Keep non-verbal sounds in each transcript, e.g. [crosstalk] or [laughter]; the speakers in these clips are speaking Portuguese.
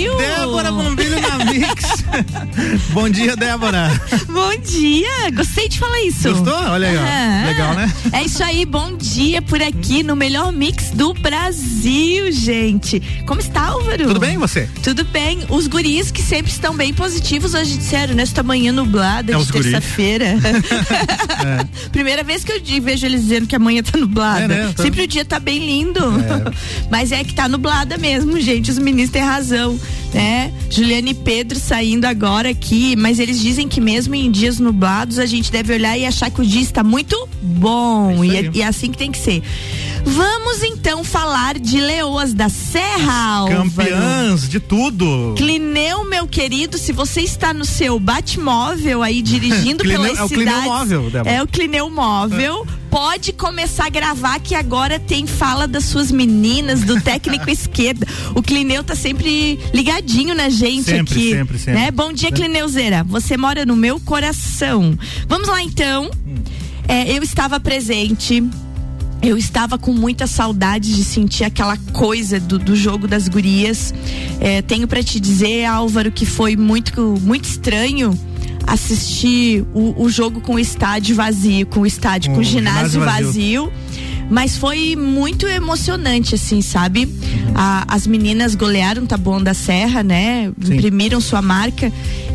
Débora Bombilho na Mix. [laughs] Bom dia, Débora. Bom dia. Gostei de falar isso. Gostou? Olha aí, ó. Legal, né? É isso aí. Bom dia por aqui no melhor mix do Brasil, gente. Como está, Álvaro? Tudo bem, você? Tudo bem. Os guris que sempre estão bem positivos hoje disseram, nesta manhã nublada É de terça-feira. [laughs] É. Primeira vez que eu vejo eles dizendo que amanhã tá nublada. É, né? Tá- Sempre o dia tá bem lindo. [laughs] Mas é que tá nublada mesmo, gente. Os meninos têm razão, né? Juliana e Pedro saindo agora aqui, mas eles dizem que mesmo em dias nublados a gente deve olhar e achar que o dia está muito bom. É e, é, e é assim que tem que ser. Vamos então falar de Leoas da Serra, Álvaro. Campeãs de tudo. Clineu, meu querido, se você está no seu Batmóvel aí dirigindo [laughs] Clineu- pelas é o Clineu móvel, Débora. é o Clineu móvel. Pode começar a gravar que agora tem fala das suas meninas do técnico [laughs] esquerda. O Clineu tá sempre ligadinho na gente Sempre, aqui, sempre, sempre. né? Bom dia, Clineuzeira. Você mora no meu coração. Vamos lá então. É, eu estava presente eu estava com muita saudade de sentir aquela coisa do, do jogo das gurias. É, tenho para te dizer, Álvaro, que foi muito, muito estranho assistir o, o jogo com o estádio vazio, com o estádio, com Com o ginásio, ginásio vazio. vazio. Mas foi muito emocionante, assim, sabe? A- as meninas golearam Taboão da Serra, né? Sim. Imprimiram sua marca.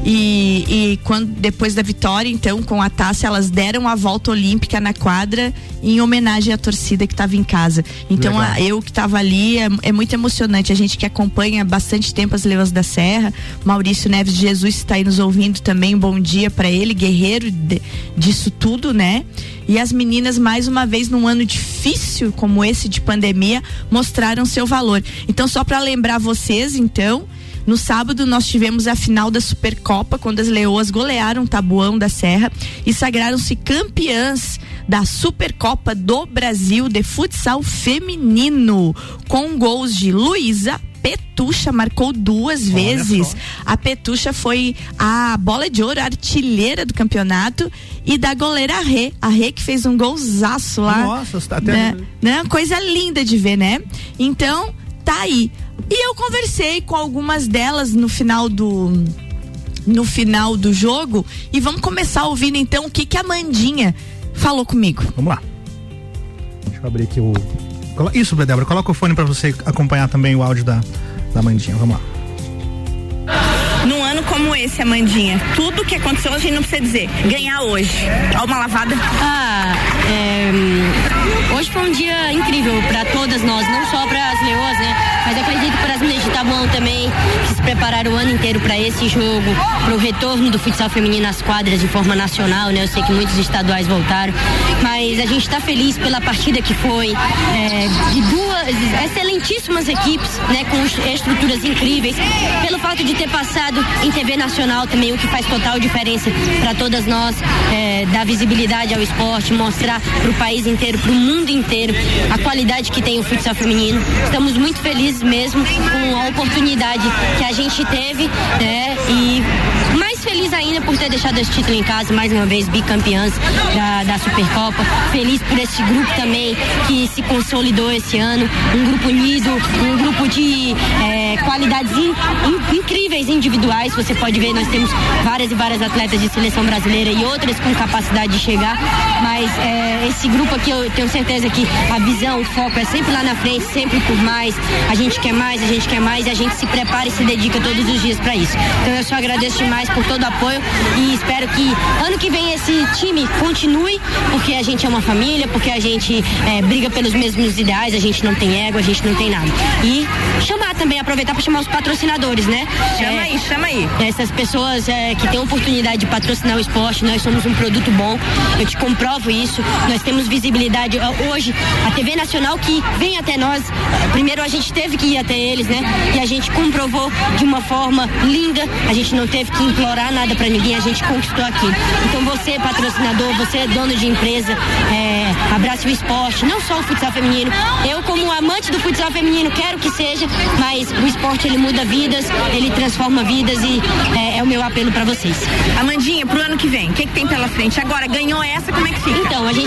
E, e quando, depois da vitória, então, com a taça, elas deram a volta olímpica na quadra em homenagem à torcida que estava em casa. Então, a- eu que estava ali, é, é muito emocionante. A gente que acompanha bastante tempo as Leões da Serra, Maurício Neves de Jesus está aí nos ouvindo também. Um bom dia para ele, guerreiro de- disso tudo, né? E as meninas, mais uma vez, num ano difícil como esse de pandemia, mostraram seu valor. Então, só para lembrar vocês, então, no sábado nós tivemos a final da Supercopa, quando as leoas golearam o Tabuão da Serra e sagraram-se campeãs da Supercopa do Brasil de futsal feminino, com gols de Luísa. Petucha marcou duas Olha vezes. só. A Petucha foi a bola de ouro, a artilheira do campeonato e da goleira Rê. A Rê que fez um golzaço lá. Nossa, você tá até- né? né? Coisa linda de ver, né? Então, tá aí. E eu conversei com algumas delas no final do no final do jogo e vamos começar ouvindo então o que que a Mandinha falou comigo. Vamos lá. Deixa eu abrir aqui o. Isso, Débora, coloca o fone pra você acompanhar também o áudio da, da Mandinha. Vamos lá. Num ano como esse, Amandinha, tudo que aconteceu a gente não precisa dizer. Ganhar hoje. Ó, uma lavada. Ah, é, hoje foi um dia incrível para todas nós, não só para as leoas, né? Mas acredito para as meninas de Tabuão também, que se prepararam o ano inteiro para esse jogo, para o retorno do futsal feminino às quadras de forma nacional, né? Eu sei que muitos estaduais voltaram, mas a gente está feliz pela partida que foi, é, de duas excelentíssimas equipes, né? Com est- estruturas incríveis, pelo fato de ter passado em TV nacional também, o que faz total diferença para todas nós, é, dar visibilidade ao esporte, mostrar para o país inteiro, para o mundo inteiro, a qualidade que tem o futsal feminino. Estamos muito felizes mesmo com a oportunidade que a gente teve, né? E feliz ainda por ter deixado esse título em casa, mais uma vez bicampeãs da, da Supercopa. Feliz por esse grupo também que se consolidou esse ano, um grupo unido, um grupo de é, qualidades in- in- incríveis individuais. Você pode ver, nós temos várias e várias atletas de seleção brasileira e outras com capacidade de chegar, mas é, esse grupo aqui eu tenho certeza que a visão, o foco é sempre lá na frente, sempre por mais. A gente quer mais, a gente quer mais e a gente se prepara e se dedica todos os dias para isso. Então eu só agradeço demais por todo o apoio e espero que ano que vem esse time continue, porque a gente é uma família, porque a gente é, briga pelos mesmos ideais, a gente não tem ego, a gente não tem nada. E chamar também, aproveitar para chamar os patrocinadores, né? Chama É, aí, chama aí. essas pessoas é, que têm oportunidade de patrocinar o esporte, nós somos um produto bom, eu te comprovo isso, nós temos visibilidade. Hoje, a TV Nacional que vem até nós, primeiro a gente teve que ir até eles, né? E a gente comprovou de uma forma linda, a gente não teve que implorar nada pra ninguém, a gente conquistou aquilo. Então você, patrocinador, você é dono de empresa, é, abrace o esporte, não só o futsal feminino. Eu, como amante do futsal feminino, quero que seja, mas o esporte ele muda vidas, ele transforma vidas e é, é o meu apelo para vocês. Amandinha, pro ano que vem, o que, que tem pela frente? Agora, ganhou essa, como é que fica?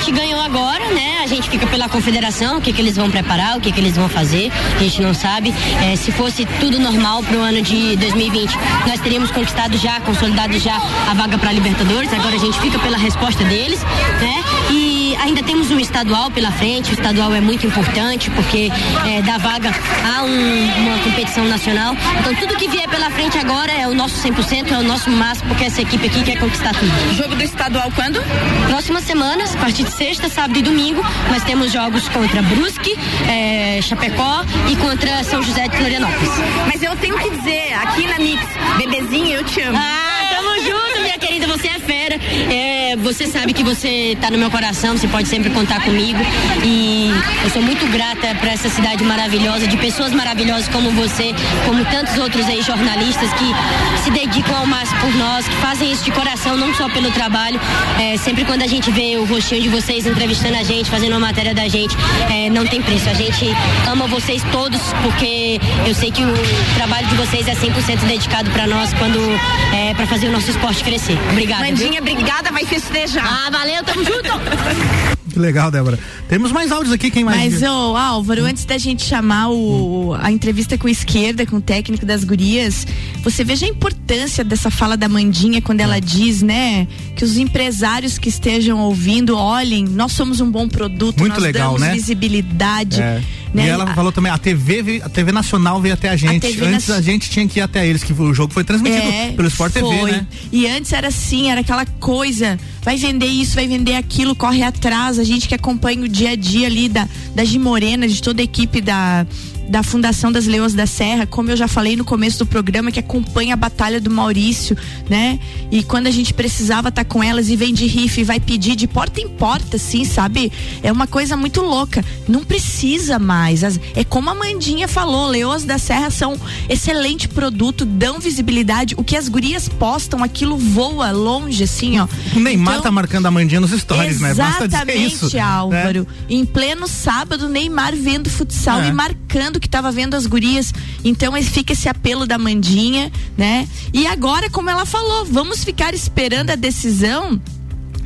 Gente ganhou agora, né? A gente fica pela confederação, o que, que eles vão preparar, o que, que eles vão fazer, a gente não sabe. É, se fosse tudo normal pro ano de 2020, nós teríamos conquistado já, consolidado já a vaga para Libertadores. Agora a gente fica pela resposta deles, né? E ainda temos um estadual pela frente. O estadual é muito importante porque é, dá vaga a um, uma competição nacional. Então tudo que vier pela frente agora é o nosso 100%, é o nosso máximo, porque essa equipe aqui quer conquistar tudo. Jogo do estadual quando? Próximas semanas, a partir de sexta, sábado e domingo, nós temos jogos contra Brusque, é, Chapecó e contra São José de Florianópolis. Mas eu tenho que dizer, aqui na Mix, bebezinha, eu te amo. Ah, querida, você é fera. É, você sabe que você tá no meu coração, você pode sempre contar comigo. E eu sou muito grata para essa cidade maravilhosa, de pessoas maravilhosas como você, como tantos outros aí jornalistas que se dedicam ao máximo por nós, que fazem isso de coração, não só pelo trabalho. É, sempre quando a gente vê o rostinho de vocês entrevistando a gente, fazendo uma matéria da gente, é, não tem preço. A gente ama vocês todos, porque eu sei que o trabalho de vocês é 100% dedicado para nós quando é para fazer o nosso esporte crescer. Obrigada. Mandinha, obrigada, vai festejar. Ah, valeu, tamo junto. Que legal, Débora. Temos mais áudios aqui, quem mais? Mas, ô, Álvaro, antes da gente chamar o, a entrevista com a esquerda, com o técnico das gurias, você veja a importância dessa fala da Mandinha quando ela diz, né, que os empresários que estejam ouvindo olhem, nós somos um bom produto, Muito nós legal, damos né? visibilidade. É. Né? E ela A- falou também, a TV, a TV Nacional veio até a gente. TV Antes nas- a gente tinha que ir até eles, que o jogo foi transmitido É, pelo Sport TV, foi. né? E antes era assim, era aquela coisa, vai vender isso, vai vender aquilo, corre atrás. A gente que acompanha o dia a dia ali da, da Gi Morena, de toda a equipe da, da Fundação das Leões da Serra, como eu já falei no começo do programa, que acompanha a batalha do Maurício, né? E quando a gente precisava estar com elas e vem de riff e vai pedir de porta em porta, assim, sabe? É uma coisa muito louca. Não precisa mais. As- é como a Mandinha falou, Leões da Serra são excelente produto, dão visibilidade. O que as gurias postam, aquilo voa longe, assim, ó. O Neymar Então, tá marcando a Mandinha nos stories, né? Basta dizer Exatamente, isso. né? Álvaro. Em pleno sábado, Neymar vendo futsal É. e marcando que tava vendo as gurias. Então fica esse apelo da Mandinha, né? E agora, como ela falou, vamos ficar esperando a decisão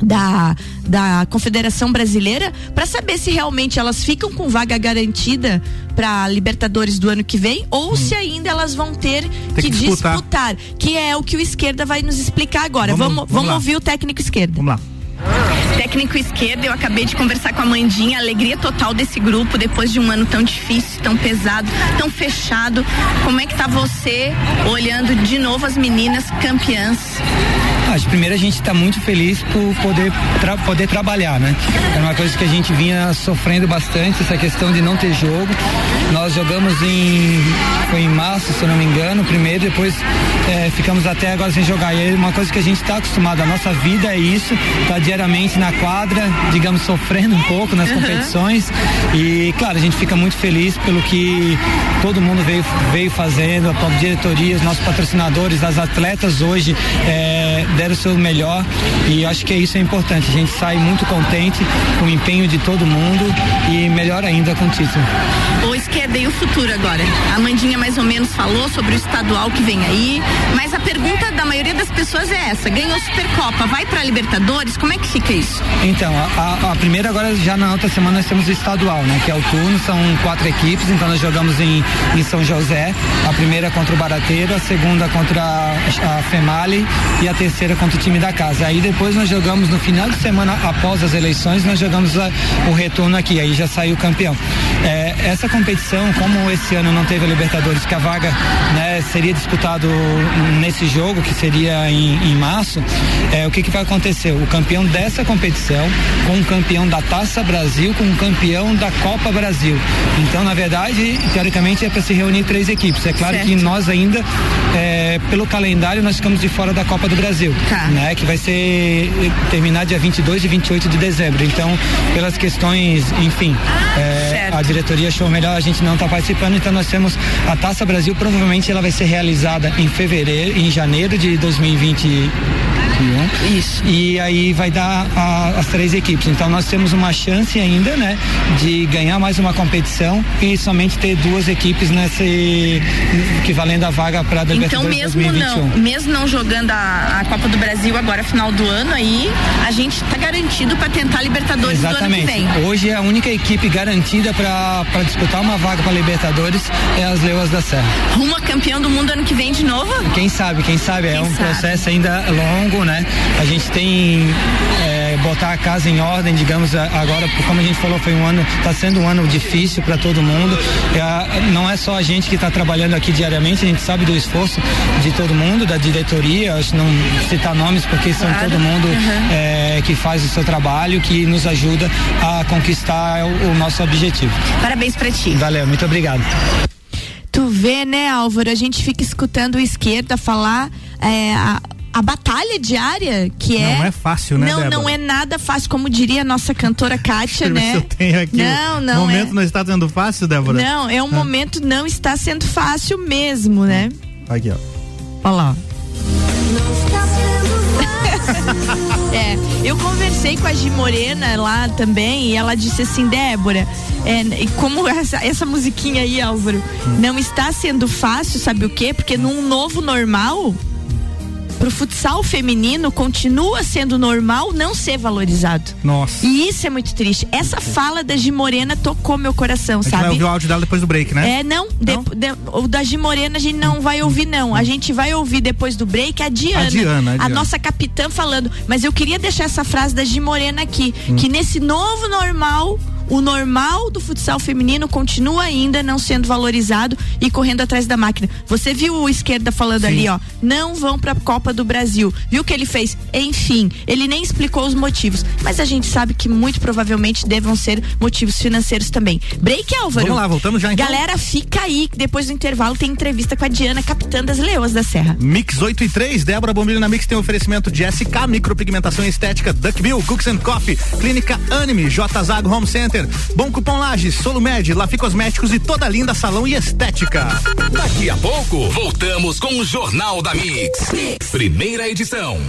da, da Confederação Brasileira para saber se realmente elas ficam com vaga garantida para Libertadores do ano que vem ou se ainda elas vão ter Hum. Que, que disputar. disputar, que é o que o esquerda vai nos explicar agora. Vamos- Vamos, vamos vamos, ouvir o técnico esquerda. Vamos lá. Técnico esquerdo, eu acabei de conversar com a Mandinha, alegria total desse grupo depois de um ano tão difícil, tão pesado, tão fechado. Como é que tá você olhando de novo as meninas campeãs? Ah, de primeiro a gente está muito feliz por poder, tra- poder trabalhar, né? É uma coisa que a gente vinha sofrendo bastante, essa questão de não ter jogo. Nós jogamos em. Foi em março, se eu não me engano, primeiro, depois eh, ficamos até agora sem jogar. E é uma coisa que a gente está acostumado, a nossa vida é isso, tá diariamente na quadra, digamos, sofrendo um pouco nas competições. E claro, a gente fica muito feliz pelo que todo mundo veio, veio fazendo, a própria diretoria, os nossos patrocinadores, as atletas hoje eh, deram o seu melhor e acho que isso é importante. A gente sai muito contente com o empenho de todo mundo e melhor ainda com o título. Ou esquerda e o futuro agora? A Mandinha mais ou menos falou sobre o estadual que vem aí, mas a pergunta da maioria das pessoas é essa: ganhou Supercopa, vai pra Libertadores? Como é que fica isso? Então, a, a- a primeira agora, já na outra semana, nós temos o estadual, né? Que é o turno, são quatro equipes, então nós jogamos em, em São José, a primeira contra o Barateiro, a segunda contra a, a Female e a terceira contra o time da casa. Aí depois nós jogamos no final de semana, após as eleições, nós jogamos a- o retorno aqui, aí já saiu o campeão. É, essa competição, como esse ano não teve a Libertadores, que a vaga né, seria disputado nesse jogo, que seria em, em março, é, o que, que vai acontecer? O campeão dessa competição com o campeão da Taça Brasil com o campeão da Copa Brasil. Então, na verdade, teoricamente é para se reunir três equipes. É claro Certo. que nós ainda, é, pelo calendário, nós ficamos de fora da Copa do Brasil, Tá. né? Que vai ser terminar dia 22 e 28 de dezembro. Então, pelas questões, enfim, é, Certo. a diretoria achou melhor a gente não estar participando. Então, nós temos a Taça Brasil. Provavelmente ela vai ser realizada em fevereiro, em janeiro de 2020 1. Isso. E aí vai dar a, as três equipes. Então nós temos uma chance ainda, né, de ganhar mais uma competição e somente ter duas equipes nesse que valendo a vaga para Então Libertadores mesmo 2021. não, mesmo não jogando a, a Copa do Brasil agora final do ano aí, a gente tá garantido para tentar a Libertadores do ano que Exatamente. vem. Hoje a única equipe garantida para disputar uma vaga para Libertadores é as Leoas da Serra. Rumo a campeão do mundo ano que vem de novo? Quem sabe, quem sabe, é Quem um sabe? processo ainda longo, né? A gente tem é, botar a casa em ordem, digamos, agora, como a gente falou, foi um ano, está sendo um ano difícil para todo mundo. É, não é só a gente que está trabalhando aqui diariamente, a gente sabe do esforço de todo mundo, da diretoria, acho que não citar nomes porque são Claro. todo mundo Uhum. é, que faz o seu trabalho, que nos ajuda a conquistar o, o nosso objetivo. Parabéns pra ti. Valeu, muito obrigado. Tu vê, né, Álvaro? A gente fica escutando o esquerda falar é, a, a batalha diária que é. Não é fácil, né, Não, Débora? não é nada fácil, como diria a nossa cantora Kátia, né? eu tenho aqui. Não, o não momento é. não está sendo fácil, Débora? Não, é um Ah. momento não está sendo fácil mesmo, né? Aqui, ó. Olha lá. [laughs] É, eu conversei com a Gi Morena lá também e ela disse assim, Débora, é, e como essa, essa musiquinha aí, Álvaro, não está sendo fácil, sabe o quê? Porque num novo normal, pro futsal feminino continua sendo normal não ser valorizado. Nossa. E isso é muito triste. Essa fala da Gi Morena tocou meu coração, A gente vai sabe? ouvir o áudio dela depois do break, né? É, não, de- de- o da Gi Morena a gente não vai ouvir, não. A gente vai ouvir depois do break a Diana, A Diana, a Diana. nossa capitã falando. Mas eu queria deixar essa frase da Gi Morena aqui, Hum. que nesse novo normal. O normal do futsal feminino continua ainda não sendo valorizado e correndo atrás da máquina. Você viu o esquerda falando Sim. ali, ó, não vão pra Copa do Brasil. Viu o que ele fez? Enfim, ele nem explicou os motivos, mas a gente sabe que muito provavelmente devam ser motivos financeiros também. Break, Álvaro. Vamos lá, voltamos já, então? Galera, fica aí, que depois do intervalo tem entrevista com a Diana, capitã das Leoas da Serra. Mix 8 e 3, Débora Bombilho na Mix tem oferecimento de SK, micropigmentação estética, Duckbill, Cooks and Coffee, Clínica Anime, J Zago Home Center, Bom Cupom Lages, Solumed, Lafi Cosméticos e toda linda salão e estética. Daqui a pouco, voltamos com o Jornal da mix. Primeira edição.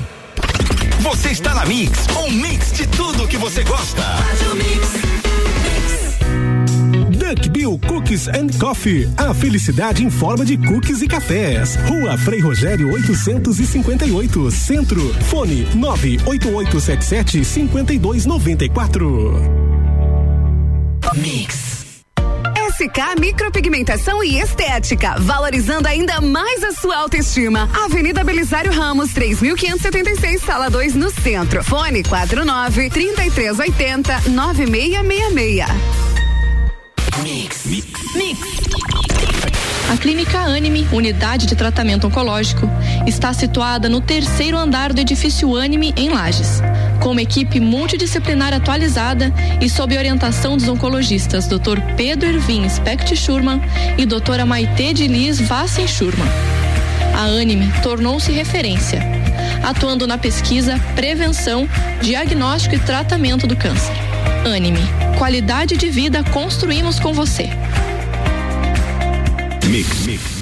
Você está na Mix, um mix de tudo que você gosta. Duck Bill Cookies and Coffee. A felicidade em forma de cookies e cafés. Rua Frei Rogério 858, Centro. Fone 98877 5294. SK Micropigmentação e Estética, valorizando ainda mais a sua autoestima. Avenida Belisário Ramos, 3576, sala 2, no centro. Fone 49 3380 9666. A Clínica Anime, unidade de tratamento oncológico, está situada no terceiro andar do edifício Anime, em Lages. Com uma equipe multidisciplinar atualizada e sob orientação dos oncologistas Dr. Pedro Ervin Specht Schurman e doutora Maite de Liz Vassen Schurman. A Anime tornou-se referência, atuando na pesquisa, prevenção, diagnóstico e tratamento do câncer. Anime, qualidade de vida construímos com você. Mix, mix.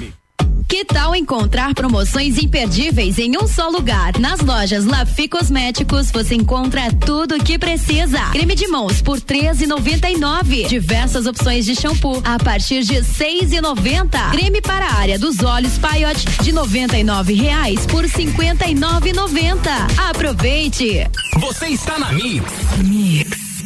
Que tal encontrar promoções imperdíveis em um só lugar? Nas lojas Lafi Cosméticos você encontra tudo o que precisa. Creme de mãos por 13,99. Diversas opções de shampoo a partir de 6,90. Creme para a área dos olhos Paiote de 99 reais por 59,90. Aproveite. Você está na Mix.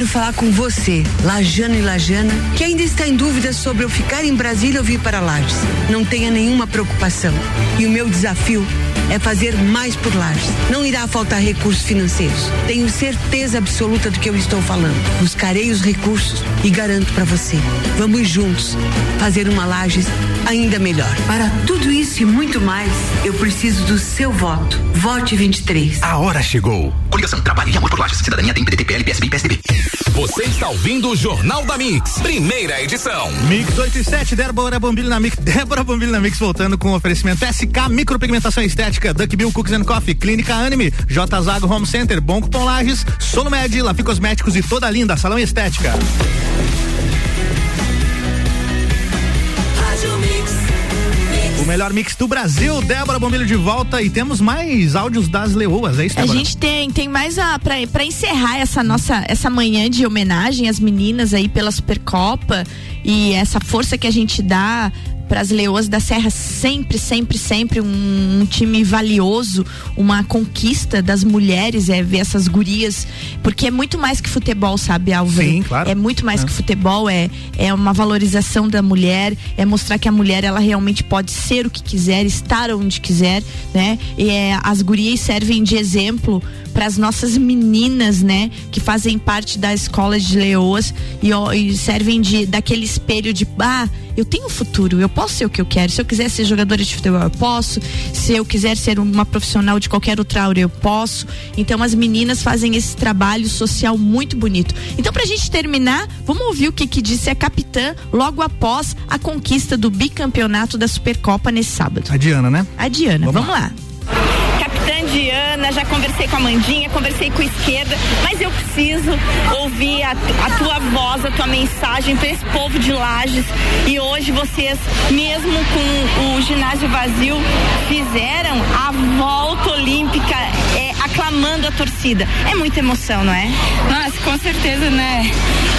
Quero falar com você, Lajana e Lajana, que ainda está em dúvida sobre eu ficar em Brasília ou vir para Lages. Não tenha nenhuma preocupação. E o meu desafio é fazer mais por Lages. Não irá faltar recursos financeiros. Tenho certeza absoluta do que eu estou falando. Buscarei os recursos e garanto para você. Vamos juntos fazer uma Lages ainda melhor. Para tudo isso e muito mais, eu preciso do seu voto. Vote 23. A hora chegou. Coligação Trabalho e Amor por Lages. Cidadania tem PDT, PL, PSB e PSDB. Você está ouvindo o Jornal da Mix, primeira edição. Mix 87, Débora Bombilho na Mix. [laughs] Débora Bombilho na Mix voltando com oferecimento SK Micropigmentação Estética, Duck Bill Cookies and Coffee, Clínica Anime, J Zago Home Center, Bom Cupom Lages, Solumed, Lafi Cosméticos e toda linda, Salão Estética. O melhor mix do Brasil, Débora Bombilho de volta e temos mais áudios das leoas, é isso, A Débora? gente tem, tem mais a, pra, pra encerrar essa nossa, essa manhã de homenagem às meninas aí pela Supercopa e essa força que a gente dá para as leoas da Serra sempre, sempre, sempre um, um, time valioso, uma conquista das mulheres é ver essas gurias, porque é muito mais que futebol, sabe, Álvaro? Sim, claro. É muito mais É. que futebol, é, é uma valorização da mulher, é mostrar que a mulher ela realmente pode ser o que quiser, estar onde quiser, né? E é, as gurias servem de exemplo para as nossas meninas, né, que fazem parte da escola de leoas e, ó, e servem de daquele espelho de ah, eu tenho futuro, eu posso ser o que eu quero. Se eu quiser ser jogadora de futebol, eu posso. Se eu quiser ser uma profissional de qualquer outra área, eu posso. Então as meninas fazem esse trabalho social muito bonito. Então pra gente terminar, vamos ouvir o que que disse a capitã logo após a conquista do bicampeonato da Supercopa nesse sábado. A Diana, né? A Diana, vamos, lá. Capitã Já conversei com a Mandinha, conversei com a esquerda, mas eu preciso ouvir a, a tua voz, a tua mensagem para esse povo de Lages. E hoje vocês, mesmo com o ginásio vazio, fizeram a volta olímpica é, aclamando a torcida. É muita emoção, não é? Nossa, com certeza, né?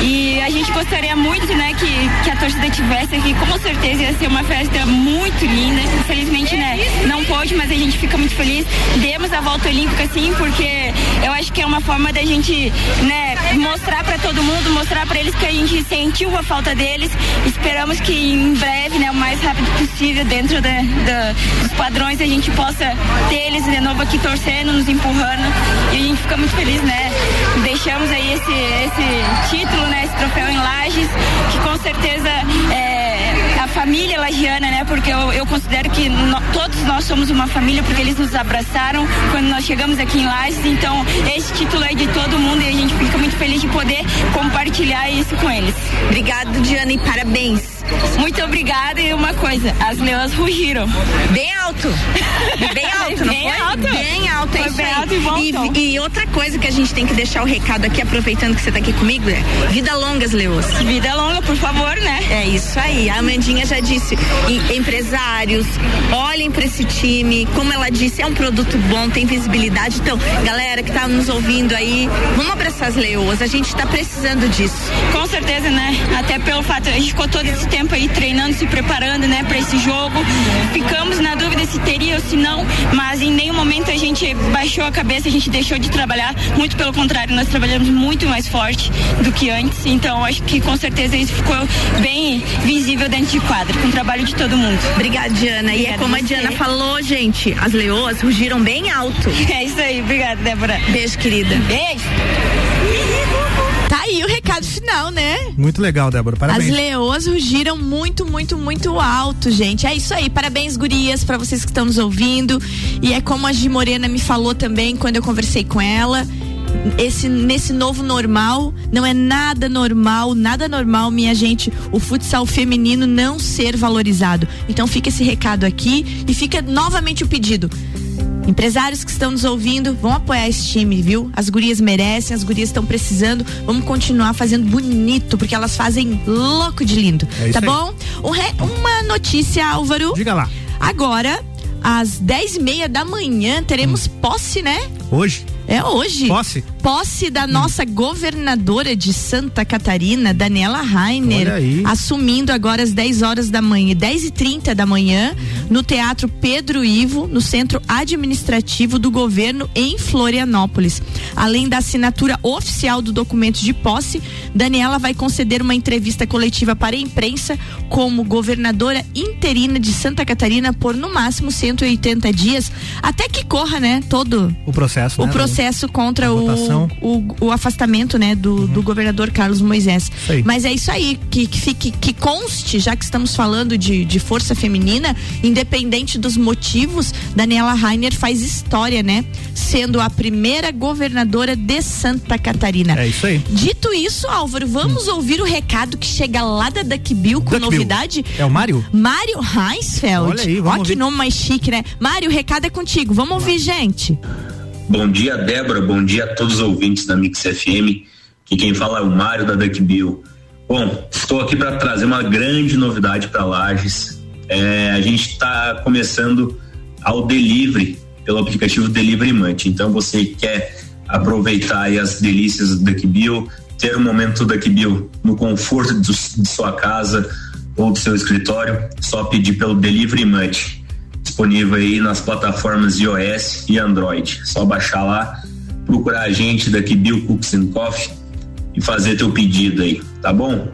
E a gente gostaria muito, né, que, que a torcida tivesse aqui. Com certeza ia ser uma festa muito linda. Infelizmente, né, não pôde, mas a gente fica muito feliz. Demos a volta olímpica, sim, porque eu acho que é uma forma da gente, né, mostrar para todo mundo, mostrar para eles que a gente sentiu a falta deles. Esperamos que em breve, né, o mais rápido possível, dentro dos padrões, a gente possa ter eles de novo aqui torcendo, nos empurrando. E a gente fica muito feliz, né? Deixamos aí esse, esse título, né, esse troféu em Lages, que com certeza é família lagiana, né? Porque eu, eu considero que no- todos nós somos uma família, porque eles nos abraçaram quando nós chegamos aqui em Lages. Então, esse título é de todo mundo e a gente fica muito feliz de poder compartilhar isso com eles. Obrigada, Diana, e parabéns. Muito obrigada e uma coisa, as leões rugiram. Bem alto. Bem [laughs] alto, não Bem foi? alto. Bem alto, é Foi bem alto e bom e, e outra coisa que a gente tem que deixar o recado aqui, aproveitando que você tá aqui comigo, é vida longa, as leoas. Vida longa, por favor, né? É isso aí. A Amandinha já disse, empresários, olhem para esse time. Como ela disse, é um produto bom, tem visibilidade. Então, galera que tá nos ouvindo aí, vamos abraçar as leoas. A gente tá precisando disso. Com certeza, né? Até pelo fato, a gente ficou todo esse tempo aí treinando, se preparando, né, para esse jogo. Ficamos na dúvida se teria ou se não, mas em nenhum momento a gente baixou a cabeça, a gente deixou de trabalhar. Muito pelo contrário, nós trabalhamos muito mais forte do que antes. Então, acho que com certeza isso ficou bem visível dentro de quadra, com o trabalho de todo mundo. Obrigada, Diana. e é Obrigada como a. Diana falou, gente, as leoas rugiram bem alto. [laughs] É isso aí, obrigada, Débora. Beijo, querida. Beijo. Recado final, né? Muito legal, Débora. Parabéns. As leoas rugiram muito, muito, muito alto, gente. É isso aí. Parabéns, gurias, pra vocês que estão nos ouvindo. E é como a Gi Morena me falou também quando eu conversei com ela. Esse, nesse novo normal, não é nada normal, nada normal, minha gente, o futsal feminino não ser valorizado. Então fica esse recado aqui e fica novamente o pedido. Empresários que estão nos ouvindo, vão apoiar esse time, viu? As gurias merecem, as gurias estão precisando. Vamos continuar fazendo bonito, porque elas fazem louco de lindo. É isso tá bom? Um uma notícia, Álvaro. Diga lá. Agora, às dez e meia da manhã, teremos Hum. posse, né? Hoje? É hoje. Posse? Posse da nossa governadora de Santa Catarina, Daniela Rainer, assumindo agora às 10 horas da manhã, 10 e 30 da manhã, no Teatro Pedro Ivo, no Centro Administrativo do Governo em Florianópolis. Além da assinatura oficial do documento de posse, Daniela vai conceder uma entrevista coletiva para a imprensa como governadora interina de Santa Catarina por no máximo 180 dias, até que corra, né, todo O processo, o né? processo contra a o. Uhum. o, o afastamento, né, do, do governador Carlos Moisés. Mas é isso aí, que, que fique, que conste, já que estamos falando de, de força feminina, independente dos motivos, Daniela Rainer faz história, né? Sendo a primeira governadora de Santa Catarina. É isso aí. Dito isso, Álvaro, vamos ouvir o recado que chega lá da Duck Bill com Duck Bill. novidade? É o Mário? Mário Heinsfeld. Olha aí, vamos Ó que nome mais chique, né? Mário, o recado é contigo. Vamos ouvir, gente. Bom dia, Débora. Bom dia a todos os ouvintes da Mix FM. Que quem fala é o Mário da Duck Bill. Bom, estou aqui para trazer uma grande novidade para Lages. É, a gente está começando ao delivery pelo aplicativo Delivery Munch. Então, você quer aproveitar as delícias do Duck Bill, ter um momento Duck Bill no conforto de, de sua casa ou do seu escritório, só pedir pelo Delivery Munch disponível aí nas plataformas iOS e Android. Só baixar lá, procurar a gente daqui Bill Cooks and Coffee e fazer teu pedido aí, tá bom?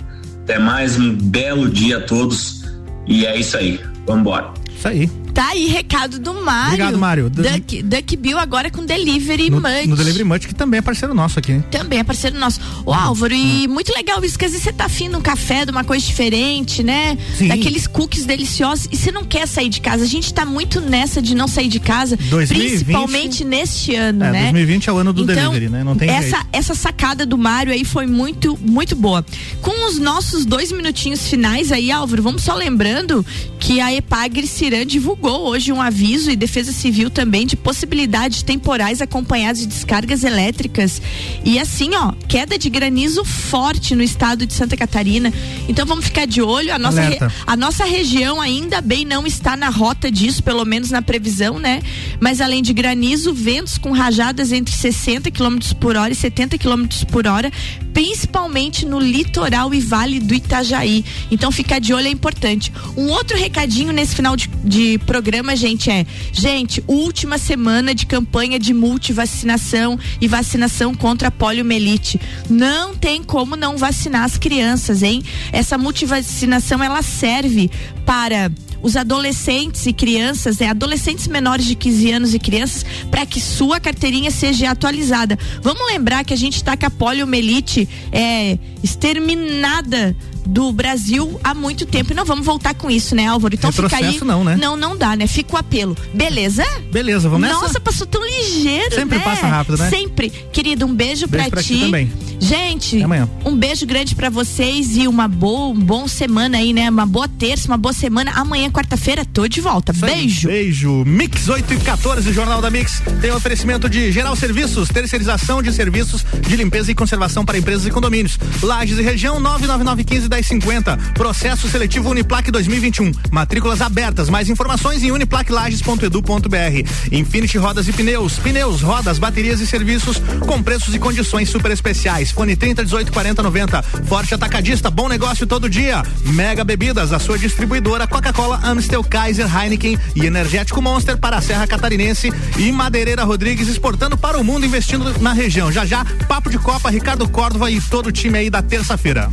Até mais um belo dia a todos e é isso aí. Vambora. Isso aí. Tá aí, recado do Mário. Obrigado, Mário. Duck, Duck Bill agora com Delivery No, Munch. no Delivery Munch, que também é parceiro nosso aqui. Também é parceiro nosso. Ô Álvaro, e muito legal isso, que às vezes você tá afim de um café, de uma coisa diferente, né? Sim. Daqueles cookies deliciosos. E você não quer sair de casa. A gente tá muito nessa de não sair de casa, 2020 principalmente neste ano, É, né? 2020 é o ano do então, delivery, né? Não tem essa, jeito. essa sacada do Mário aí foi muito, muito boa. Com os nossos dois minutinhos finais aí, Álvaro, vamos só lembrando que a Epagre Ciran divulgou hoje um aviso e Defesa Civil também de possibilidades temporais acompanhadas de descargas elétricas. E assim, ó, queda de granizo forte no estado de Santa Catarina. Então vamos ficar de olho. A nossa, re- a nossa região ainda bem não está na rota disso, pelo menos na previsão, né? Mas além de granizo, ventos com rajadas entre 60 km por hora e 70 km por hora, principalmente no litoral e vale do Itajaí. Então ficar de olho é importante. Um outro recadinho nesse final de, de programa, gente, é: gente, última semana de campanha de multivacinação e vacinação contra a poliomielite. Não tem como não vacinar as crianças, hein? Essa multivacinação ela serve para os adolescentes e crianças, né, adolescentes menores de 15 anos e crianças, para que sua carteirinha seja atualizada. Vamos lembrar que a gente está com a poliomielite é, exterminada do Brasil há muito tempo e não vamos voltar com isso, né, Álvaro? Então fica aí. Não, né? Não, não dá, né? Fica o apelo. Beleza? Beleza, vamos nessa? Nossa, passou tão ligeiro, Sempre né? passa rápido, né? Sempre. Querido, um beijo, Beijo pra, pra ti ti. também. Gente, um beijo grande pra vocês e uma boa, um bom semana aí, né? Uma boa terça, uma boa semana. Amanhã, quarta-feira, tô de volta. Beijo. Beijo. Mix 8 e 14, Jornal da Mix. Tem oferecimento de Geral Serviços, terceirização de serviços de limpeza e conservação para empresas e condomínios. Lages e região 99915 1050. Processo seletivo Uniplac 2021. Matrículas abertas. Mais informações em uniplaclages.edu.br. Infinity Rodas e Pneus. Pneus, rodas, baterias e serviços com preços e condições super especiais. Fone 30 18 40 90. Forte Atacadista, bom negócio todo dia. Mega Bebidas, a sua distribuidora Coca-Cola, Amstel, Kaiser, Heineken e Energético Monster para a Serra Catarinense e Madeireira Rodrigues exportando para o mundo, investindo na região. Já já, Papo de Copa, Ricardo Córdova e todo o time aí da terça-feira.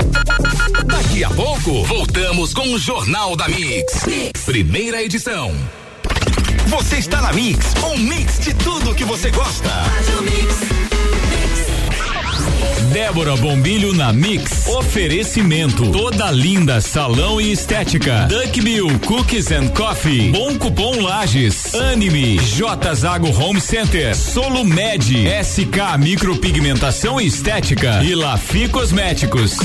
Daqui a pouco, voltamos com o Jornal da mix. Primeira edição. Você está na Mix, um mix de tudo que você gosta. Débora Bombilho na Mix. Oferecimento. Toda linda salão e estética. Duck Bill Cookies and Coffee. Bom cupom Lages. Anime. J Zago Home Center. Solo Med. SK Micropigmentação e Estética. E Lafi Cosméticos.